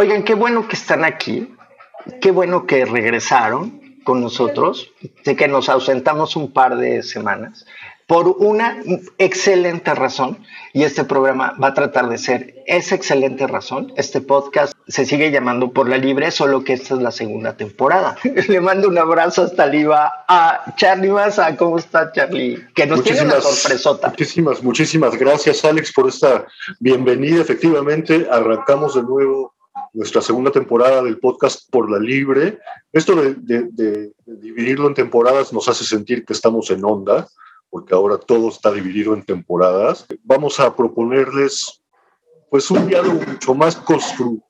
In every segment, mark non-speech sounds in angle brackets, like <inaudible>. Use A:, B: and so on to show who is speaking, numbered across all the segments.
A: Oigan, qué bueno que están aquí, qué bueno que regresaron con nosotros. Sé que nos ausentamos un par de semanas por una excelente razón y este programa va a tratar de ser esa excelente razón. Este podcast se sigue llamando Por la Libre, solo que esta es la segunda temporada. <laughs> Le mando un abrazo hasta arriba a Charlie Massa. ¿Cómo está Charlie? Que nos tiene una sorpresota.
B: Muchísimas, muchísimas gracias Alex por esta bienvenida. Efectivamente, arrancamos de nuevo nuestra segunda temporada del podcast Por la Libre. Esto de, dividirlo en temporadas nos hace sentir que estamos en onda, porque ahora todo está dividido en temporadas. Vamos a proponerles pues un diálogo mucho más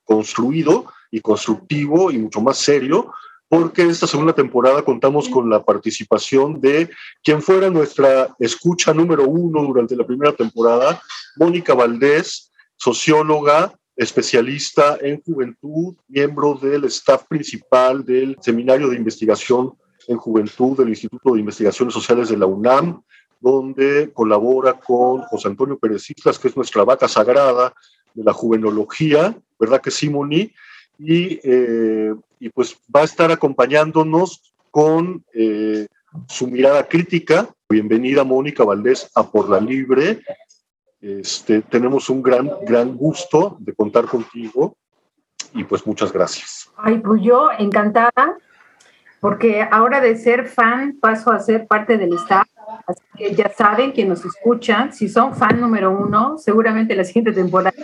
B: construido y constructivo y mucho más serio, porque esta segunda temporada contamos con la participación de quien fuera nuestra escucha número uno durante la primera temporada, Mónica Valdés, socióloga, especialista en juventud, miembro del staff principal del Seminario de Investigación en Juventud del Instituto de Investigaciones Sociales de la UNAM, donde colabora con José Antonio Pérez Islas, que es nuestra vaca sagrada de la juvenología, ¿verdad que sí, Moni? Y, eh, y pues va a estar acompañándonos con eh, su mirada crítica. Bienvenida, Mónica Valdés, a Por la Libre. Este, tenemos un gran, gran gusto de contar contigo y pues muchas gracias.
C: Ay, pues yo encantada, porque ahora de ser fan paso a ser parte del staff. Así que ya saben que nos escuchan. Si son fan número uno, seguramente la siguiente temporada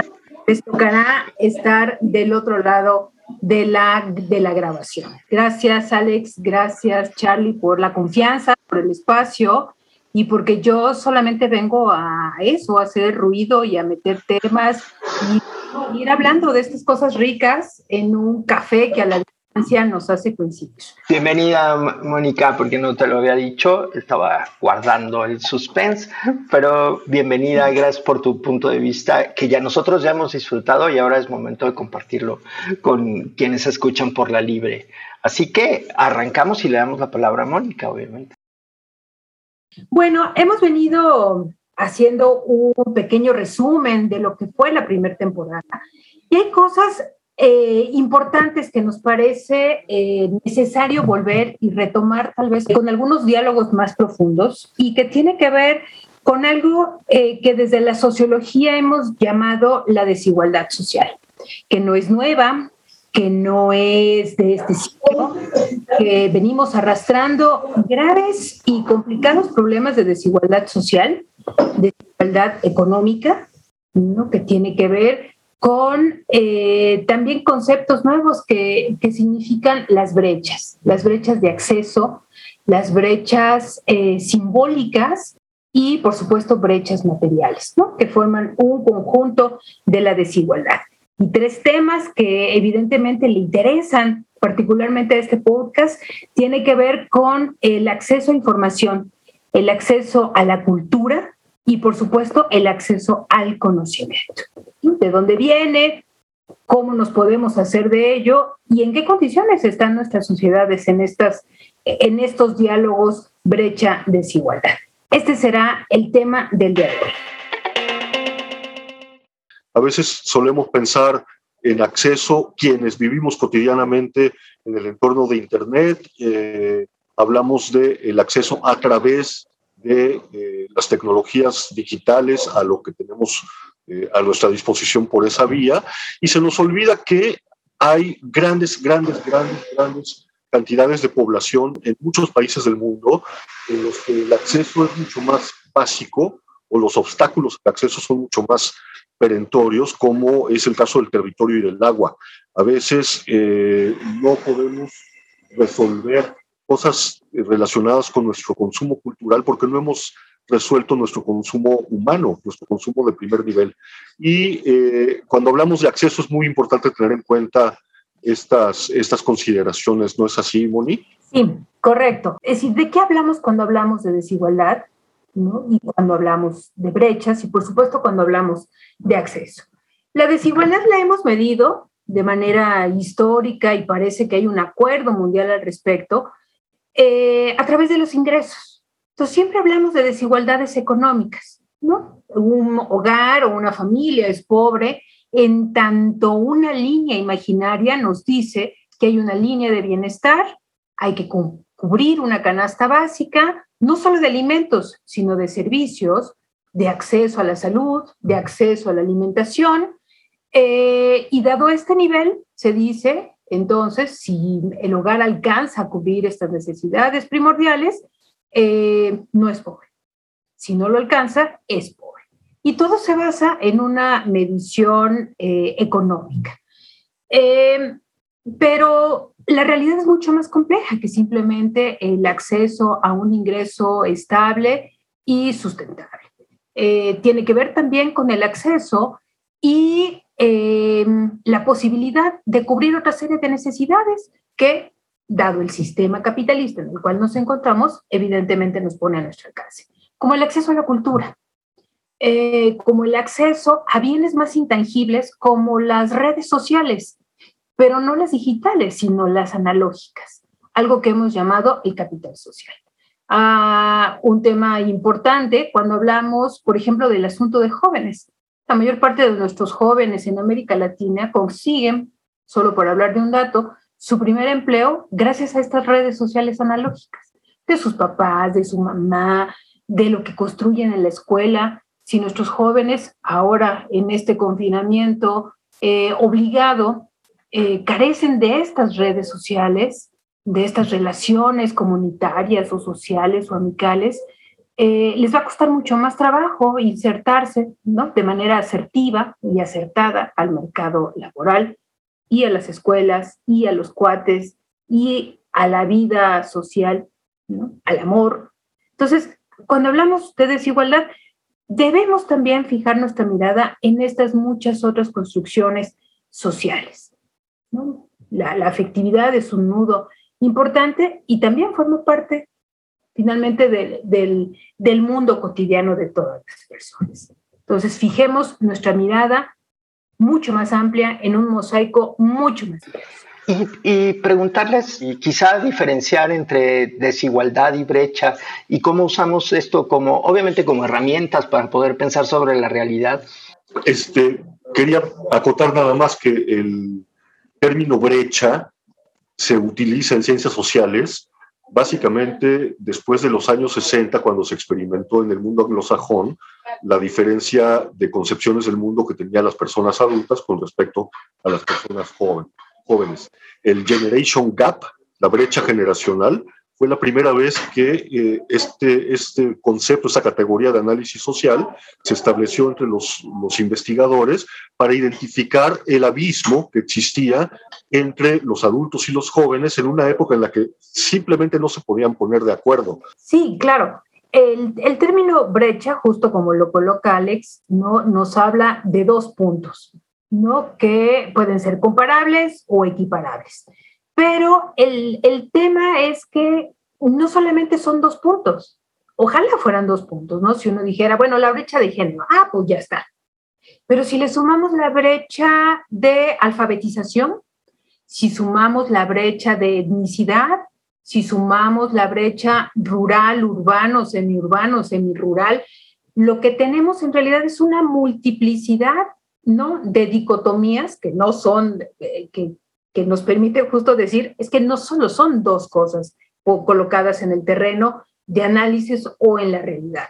C: les tocará estar del otro lado de la, de la grabación. Gracias, Alex. Gracias, Charlie, por la confianza, por el espacio y porque yo solamente vengo a eso, a hacer ruido y a meter temas y ir hablando de estas cosas ricas en un café que a la distancia nos hace coincidir.
A: Bienvenida, Mónica, porque no te lo había dicho, estaba guardando el suspense, pero bienvenida, gracias por tu punto de vista que ya nosotros ya hemos disfrutado y ahora es momento de compartirlo con quienes escuchan por la libre. Así que arrancamos y le damos la palabra a Mónica, obviamente.
C: Bueno, hemos venido haciendo un pequeño resumen de lo que fue la primera temporada. Y hay cosas eh, importantes que nos parece eh, necesario volver y retomar tal vez con algunos diálogos más profundos y que tiene que ver con algo eh, que desde la sociología hemos llamado la desigualdad social, que no es nueva, que no es de este siglo, que venimos arrastrando graves y complicados problemas de desigualdad social, desigualdad económica, ¿no? que tiene que ver con eh, también conceptos nuevos que, que, significan las brechas, las brechas de acceso, las brechas eh, simbólicas y, por supuesto, brechas materiales, ¿no? que forman un conjunto de la desigualdad y tres temas que evidentemente le interesan particularmente a este podcast, tiene que ver con el acceso a información, el acceso a la cultura y por supuesto el acceso al conocimiento. ¿De dónde viene? ¿Cómo nos podemos hacer de ello? ¿Y en qué condiciones están nuestras sociedades en, estas, en estos diálogos brecha-desigualdad? Este será el tema del día de hoy.
B: A veces solemos pensar en acceso quienes vivimos cotidianamente en el entorno de Internet. Eh, hablamos del el acceso a través de eh, las tecnologías digitales a lo que tenemos eh, a nuestra disposición por esa vía y se nos olvida que hay grandes, grandes, grandes, grandes cantidades de población en muchos países del mundo en los que el acceso es mucho más básico o los obstáculos de acceso son mucho más perentorios, como es el caso del territorio y del agua. A veces eh, no podemos resolver cosas relacionadas con nuestro consumo cultural porque no hemos resuelto nuestro consumo humano, nuestro consumo de primer nivel. Y eh, cuando hablamos de acceso es muy importante tener en cuenta estas, estas consideraciones, ¿no es así, Moni?
C: Sí, correcto. Es decir, ¿de qué hablamos cuando hablamos de desigualdad? Y cuando hablamos de brechas y por supuesto cuando hablamos de acceso. La desigualdad la hemos medido de manera histórica y parece que hay un acuerdo mundial al respecto eh, a través de los ingresos. Entonces siempre hablamos de desigualdades económicas, ¿no? Un hogar o una familia es pobre en tanto una línea imaginaria nos dice que hay una línea de bienestar, hay que cubrir una canasta básica, no solo de alimentos, sino de servicios, de acceso a la salud, de acceso a la alimentación. Eh, y dado este nivel, se dice, entonces, si el hogar alcanza a cubrir estas necesidades primordiales, eh, no es pobre. Si no lo alcanza, es pobre. Y todo se basa en una medición eh, económica. pero la realidad es mucho más compleja que simplemente el acceso a un ingreso estable y sustentable. Eh, tiene que ver también con el acceso y eh, la posibilidad de cubrir otra serie de necesidades que, dado el sistema capitalista en el cual nos encontramos, evidentemente nos pone a nuestro alcance, como el acceso a la cultura, eh, como el acceso a bienes más intangibles como las redes sociales, pero no las digitales, sino las analógicas, algo que hemos llamado el capital social a un tema importante cuando hablamos, por ejemplo, del asunto de jóvenes. La mayor parte de nuestros jóvenes en América Latina consiguen, solo por hablar de un dato, su primer empleo gracias a estas redes sociales analógicas, de sus papás, de su mamá, de lo que construyen en la escuela. Si nuestros jóvenes ahora en este confinamiento eh, obligado eh, carecen de estas redes sociales, de estas relaciones comunitarias o sociales o amicales, eh, les va a costar mucho más trabajo insertarse ¿no? de manera asertiva y acertada al mercado laboral y a las escuelas y a los cuates y a la vida social, al amor. Entonces, cuando hablamos de desigualdad, debemos también fijar nuestra mirada en estas muchas otras construcciones sociales. La, la afectividad es un nudo importante y también forma parte finalmente del, del mundo cotidiano de todas las personas. Entonces, fijemos nuestra mirada mucho más amplia en un mosaico mucho más
A: Y, y, preguntarles, y quizá diferenciar entre desigualdad y brecha y cómo usamos esto como, obviamente, como herramientas para poder pensar sobre la realidad.
B: Este, quería acotar nada más que el término brecha se utiliza en ciencias sociales básicamente después de los años 60, cuando se experimentó en el mundo anglosajón la diferencia de concepciones del mundo que tenían las personas adultas con respecto a las personas jóvenes. El Generation Gap, la brecha generacional, fue la primera vez que eh, este, este concepto, esta categoría de análisis social se estableció entre los, los investigadores para identificar el abismo que existía entre los adultos y los jóvenes en una época en la que simplemente no se podían poner de acuerdo.
C: Sí, claro. El, el término brecha, justo como lo coloca Alex, ¿no? nos habla de dos puntos, ¿no? que pueden ser comparables o equiparables. Pero el, el tema es que no solamente son dos puntos, ojalá fueran dos puntos, ¿no? Si uno dijera, bueno, la brecha de género, ah, pues ya está. Pero si le sumamos la brecha de alfabetización, si sumamos la brecha de etnicidad, si sumamos la brecha rural, urbano, semiurbano, semirural, lo que tenemos en realidad es una multiplicidad ¿no? de dicotomías que no son, eh, que, que nos permite justo decir, es que no solo son dos cosas colocadas en el terreno de análisis o en la realidad.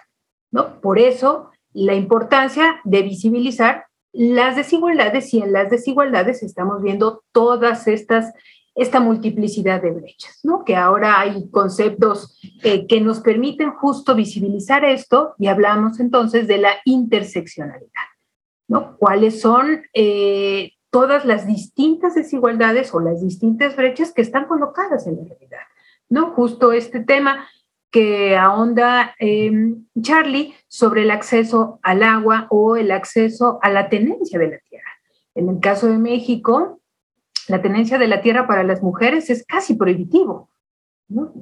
C: ¿no? Por eso, la importancia de visibilizar las desigualdades y en las desigualdades estamos viendo todas estas esta multiplicidad de brechas, ¿no? Que ahora hay conceptos eh, que nos permiten justo visibilizar esto y hablamos entonces de la interseccionalidad, ¿no? ¿Cuáles son eh, todas las distintas desigualdades o las distintas brechas que están colocadas en la realidad, ¿no? Justo este tema que ahonda em, Charlie sobre el acceso al agua o el acceso a la tenencia de la tierra. En el caso de México, la tenencia de la tierra para las mujeres es casi prohibitivo,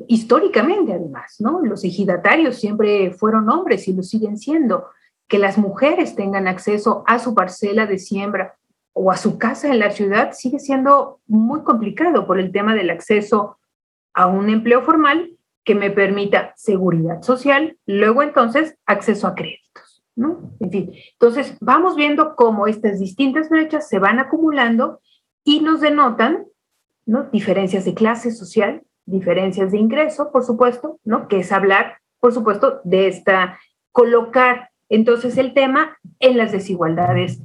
C: históricamente además, ¿no? Los ejidatarios siempre fueron hombres y lo siguen siendo. Que las mujeres tengan acceso a su parcela de siembra o a su casa en la ciudad sigue siendo muy complicado por el tema del acceso a un empleo formal que me permita seguridad social, luego entonces acceso a créditos. ¿no? En fin, entonces vamos viendo cómo estas distintas brechas se van acumulando y nos denotan, ¿no? Diferencias de clase social, diferencias de ingreso, por supuesto, ¿no? Que es hablar, por supuesto, de esta, colocar entonces el tema en las desigualdades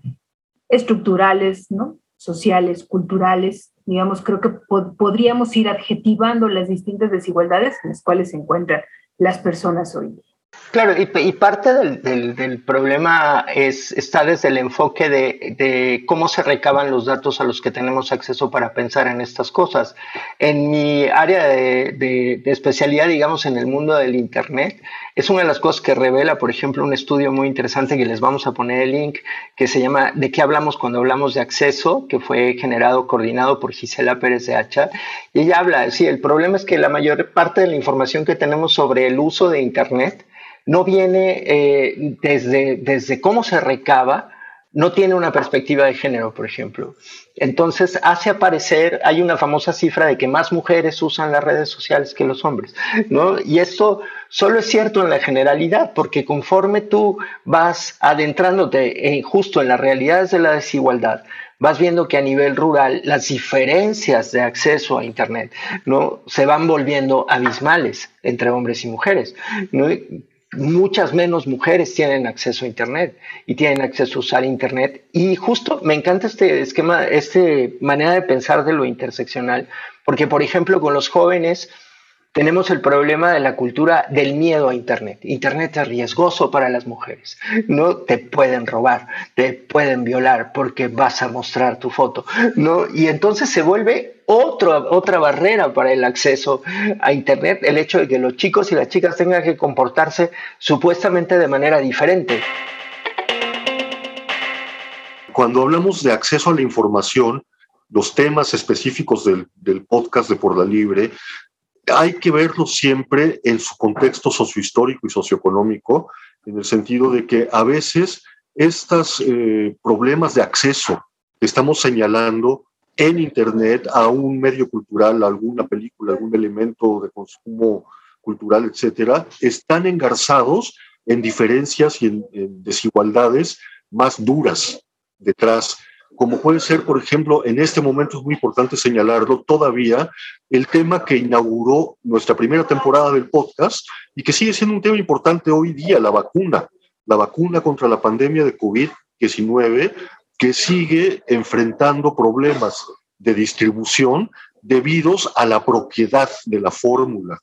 C: estructurales, ¿no? Sociales, culturales, digamos, creo que podríamos ir adjetivando las distintas desigualdades en las cuales se encuentran las personas hoy.
A: Claro, y, parte del, problema es, está desde el enfoque de, cómo se recaban los datos a los que tenemos acceso para pensar en estas cosas. En mi área de, especialidad, digamos, en el mundo del Internet, es una de las cosas que revela, por ejemplo, un estudio muy interesante que les vamos a poner el link, que se llama ¿De qué hablamos cuando hablamos de acceso? que fue generado, coordinado por Gisela Pérez de Hacha. Y ella habla, sí, el problema es que la mayor parte de la información que tenemos sobre el uso de Internet, no viene eh, desde, desde cómo se recaba, no tiene una perspectiva de género, por ejemplo. Entonces hace aparecer, hay una famosa cifra de que más mujeres usan las redes sociales que los hombres, ¿no? Y esto solo es cierto en la generalidad, porque conforme tú vas adentrándote justo en las realidades de la desigualdad, vas viendo que a nivel rural las diferencias de acceso a Internet ¿no? se van volviendo abismales entre hombres y mujeres. ¿no? Muchas menos mujeres tienen acceso a Internet y tienen acceso a usar Internet. Y justo me encanta este esquema, esta manera de pensar de lo interseccional, porque por ejemplo con los jóvenes tenemos el problema de la cultura del miedo a Internet. Internet es riesgoso para las mujeres. No te pueden robar, te pueden violar porque vas a mostrar tu foto. ¿no? Y entonces se vuelve otra barrera para el acceso a Internet, el hecho de que los chicos y las chicas tengan que comportarse supuestamente de manera diferente.
B: Cuando hablamos de acceso a la información, los temas específicos del, del podcast de Por la Libre hay que verlo siempre en su contexto sociohistórico y socioeconómico, en el sentido de que a veces estos eh, problemas de acceso que estamos señalando en Internet a un medio cultural, a alguna película, algún elemento de consumo cultural, etcétera, están engarzados en diferencias y en desigualdades más duras detrás como puede ser, por ejemplo, en este momento es muy importante señalarlo todavía, el tema que inauguró nuestra primera temporada del podcast y que sigue siendo un tema importante hoy día, la vacuna, la vacuna contra la pandemia de COVID-19, que sigue enfrentando problemas de distribución debidos a la propiedad de la fórmula.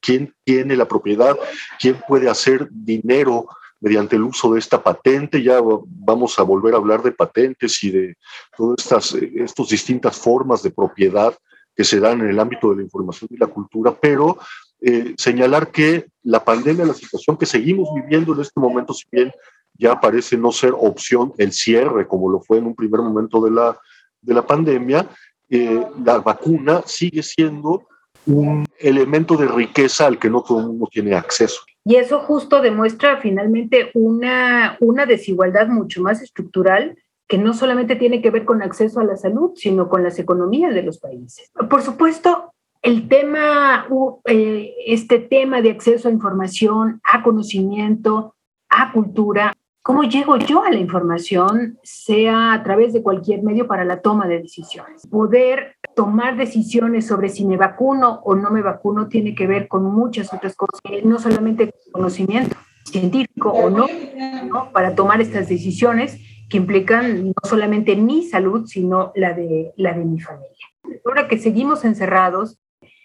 B: ¿Quién tiene la propiedad? ¿Quién puede hacer dinero mediante el uso de esta patente. Ya vamos a volver a hablar de patentes y de todas estas eh, distintas formas de propiedad que se dan en el ámbito de la información y la cultura, pero eh, señalar que la pandemia, la situación que seguimos viviendo en este momento, si bien ya parece no ser opción el cierre, como lo fue en un primer momento de la, de la pandemia, eh, la vacuna sigue siendo un elemento de riqueza al que no todo el mundo tiene acceso.
C: Y eso justo demuestra finalmente una, una desigualdad mucho más estructural que no solamente tiene que ver con acceso a la salud, sino con las economías de los países. Por supuesto, el tema, eh, este tema de acceso a información, a conocimiento, a cultura, ¿Cómo llego yo a la información, sea a través de cualquier medio para la toma de decisiones? Poder tomar decisiones sobre si me vacuno o no me vacuno tiene que ver con muchas otras cosas, no solamente conocimiento científico o no, no, para tomar estas decisiones que implican no solamente mi salud, sino la de, la de mi familia. Ahora que seguimos encerrados,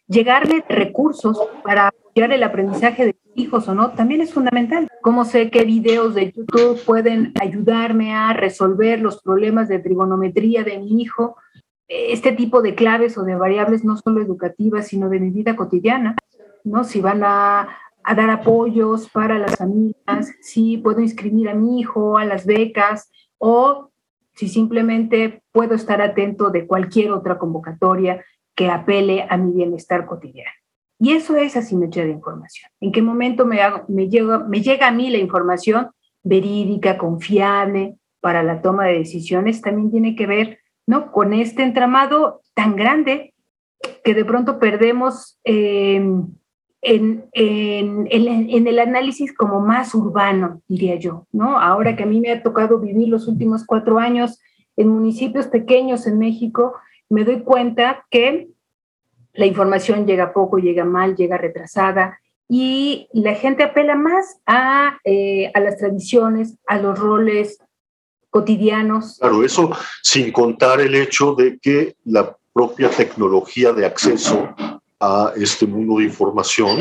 C: llegarle recursos para apoyar el aprendizaje de hijos o no, también es fundamental. ¿Cómo sé qué videos de YouTube pueden ayudarme a resolver los problemas de trigonometría de mi hijo? Este tipo de claves o de variables no solo educativas, sino de mi vida cotidiana, ¿no? Si van a, a dar apoyos para las familias, si puedo inscribir a mi hijo a las becas o si simplemente puedo estar atento de cualquier otra convocatoria que apele a mi bienestar cotidiano. Y eso es asimetría de información. ¿En qué momento me, me, llega, me llega a mí la información verídica, confiable para la toma de decisiones? También tiene que ver ¿no? con este entramado tan grande que de pronto perdemos em, en, en, en, el análisis como más urbano, diría yo, ¿no? Ahora que a mí me ha tocado vivir los últimos cuatro años en municipios pequeños en México, me doy cuenta que la información llega poco, llega mal, llega retrasada y la gente apela más a, eh, a las tradiciones, a los roles cotidianos.
B: Claro, eso sin contar el hecho de que la propia tecnología de acceso a este mundo de información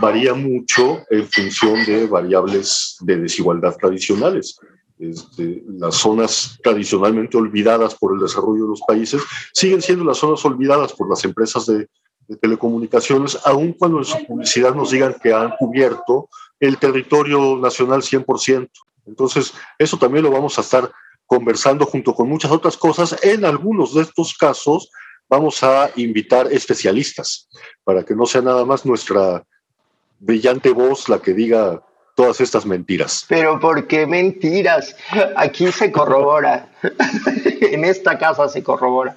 B: varía mucho en función de variables de desigualdad tradicionales. Este, las zonas tradicionalmente olvidadas por el desarrollo de los países siguen siendo las zonas olvidadas por las empresas de, de telecomunicaciones, aun cuando en su publicidad nos digan que han cubierto el territorio nacional 100%. Entonces, eso también lo vamos a estar conversando junto con muchas otras cosas. En algunos de estos casos vamos a invitar especialistas para que no sea nada más nuestra brillante voz la que diga todas estas mentiras.
A: Pero ¿por qué mentiras? Aquí se corrobora. <laughs> en esta casa se corrobora.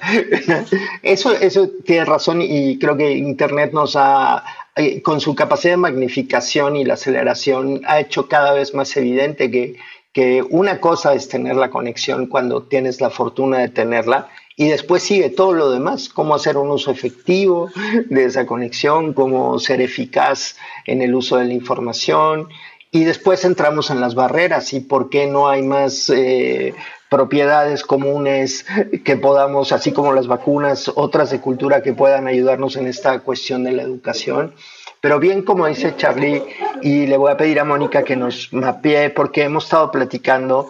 A: <laughs> Eso, eso tiene razón y creo que Internet nos ha, eh, con su capacidad de magnificación y la aceleración, ha hecho cada vez más evidente que, que una cosa es tener la conexión cuando tienes la fortuna de tenerla y después sigue todo lo demás, cómo hacer un uso efectivo de esa conexión, cómo ser eficaz en el uso de la información. Y después entramos en las barreras y por qué no hay más eh, propiedades comunes que podamos, así como las vacunas, otras de cultura que puedan ayudarnos en esta cuestión de la educación. Pero bien, como dice Charlie, y le voy a pedir a Mónica que nos mapee, porque hemos estado platicando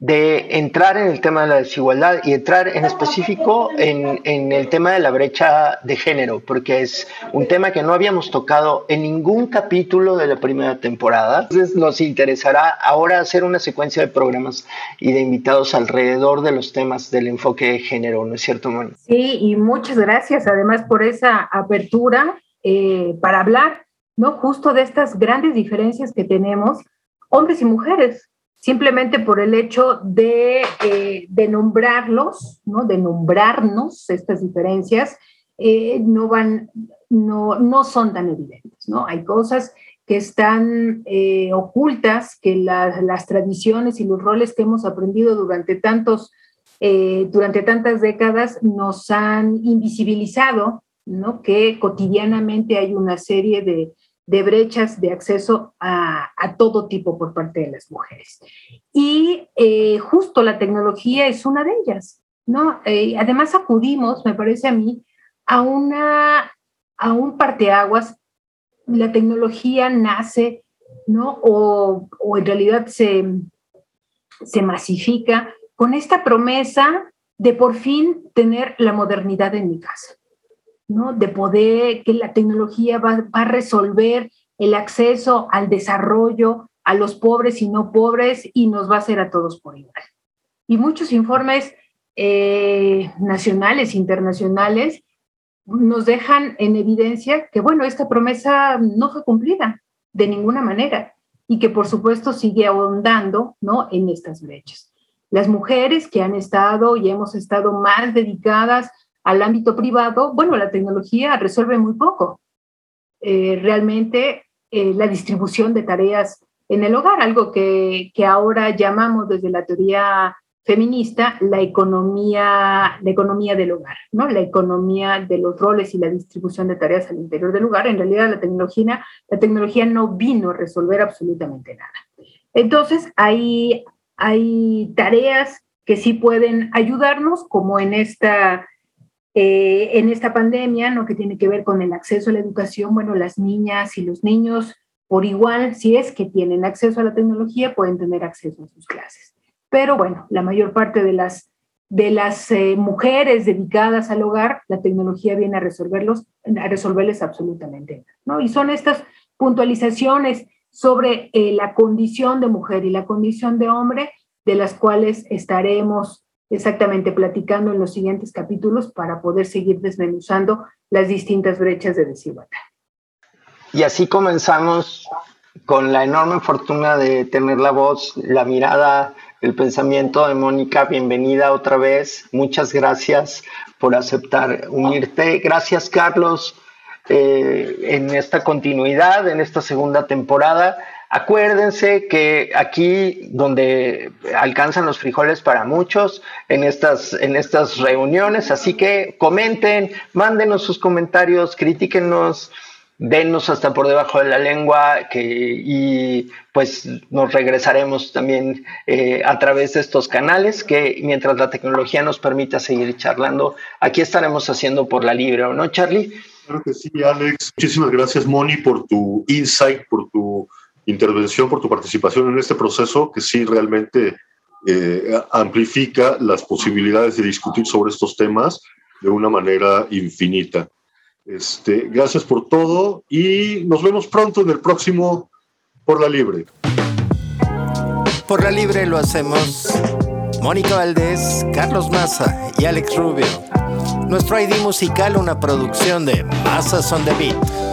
A: de entrar en el tema de la desigualdad y entrar en específico en, en, el tema de la brecha de género, porque es un tema que no habíamos tocado en ningún capítulo de la primera temporada. Entonces nos interesará ahora hacer una secuencia de programas y de invitados alrededor de los temas del enfoque de género, ¿no es cierto, Mónica?
C: Sí, y muchas gracias además por esa apertura eh, para hablar, ¿no? Justo de estas grandes diferencias que tenemos, hombres y mujeres, simplemente por el hecho de, eh, de nombrarlos, ¿no? de nombrarnos estas diferencias, eh, no, van, no, no son tan evidentes. ¿no? Hay cosas que están eh, ocultas, que las tradiciones y los roles que hemos aprendido durante, tantos, durante tantas décadas nos han invisibilizado, ¿no? que cotidianamente hay una serie de, de brechas de acceso a, todo tipo por parte de las mujeres. Y eh, justo la tecnología es una de ellas, ¿no? Eh, además acudimos, me parece a mí, a, una, a un parteaguas. La tecnología nace, ¿no? O, o en realidad se, se masifica con esta promesa de por fin tener la modernidad en mi casa. ¿No? de poder, que la tecnología va, a resolver el acceso al desarrollo a los pobres y no pobres y nos va a hacer a todos por igual. Y muchos informes eh, nacionales, internacionales, nos dejan en evidencia que, bueno, esta promesa no fue cumplida de ninguna manera y que, por supuesto, sigue ahondando ¿no? en estas brechas. Las mujeres que han estado y hemos estado más dedicadas al ámbito privado, bueno, la tecnología resuelve muy poco. Eh, realmente eh, la distribución de tareas en el hogar, algo que, que, ahora llamamos desde la teoría feminista la economía, la economía del hogar, ¿no? La economía de los roles y la distribución de tareas al interior del hogar. En realidad la tecnología, la tecnología no vino a resolver absolutamente nada. Entonces, hay, hay tareas que sí pueden ayudarnos, como en esta eh, en esta pandemia, ¿no? que tiene que ver con el acceso a la educación, bueno, las niñas y los niños por igual, si es que tienen acceso a la tecnología, pueden tener acceso a sus clases. Pero bueno, la mayor parte de las, de las eh, mujeres dedicadas al hogar, la tecnología viene a, resolverlos, a resolverles absolutamente ¿no? Y son estas puntualizaciones sobre eh, la condición de mujer y la condición de hombre, de las cuales estaremos exactamente platicando en los siguientes capítulos para poder seguir desmenuzando las distintas brechas de desigualdad.
A: Y así comenzamos con la enorme fortuna de tener la voz, la mirada, el pensamiento de Mónica. Bienvenida otra vez. Muchas gracias por aceptar unirte. Gracias, Carlos. eh, en esta continuidad, en esta segunda temporada. Acuérdense que aquí donde alcanzan los frijoles para muchos en estas, en estas reuniones, así que comenten, mándenos sus comentarios, critíquenos, denos hasta por debajo de la lengua que, y pues nos regresaremos también eh, a través de estos canales que mientras la tecnología nos permita seguir charlando, aquí estaremos haciendo por la libre, ¿o no, Charlie?
B: Claro que sí, Alex. Muchísimas gracias, Moni, por tu insight, por tu intervención, por tu participación en este proceso que sí realmente eh, amplifica las posibilidades de discutir sobre estos temas de una manera infinita. Este, gracias por todo y nos vemos pronto en el próximo Por la Libre.
D: Por la Libre lo hacemos Mónica Valdés, Carlos Maza y Alex Rubio. Nuestro ID musical, una producción de Mazas on the Beat.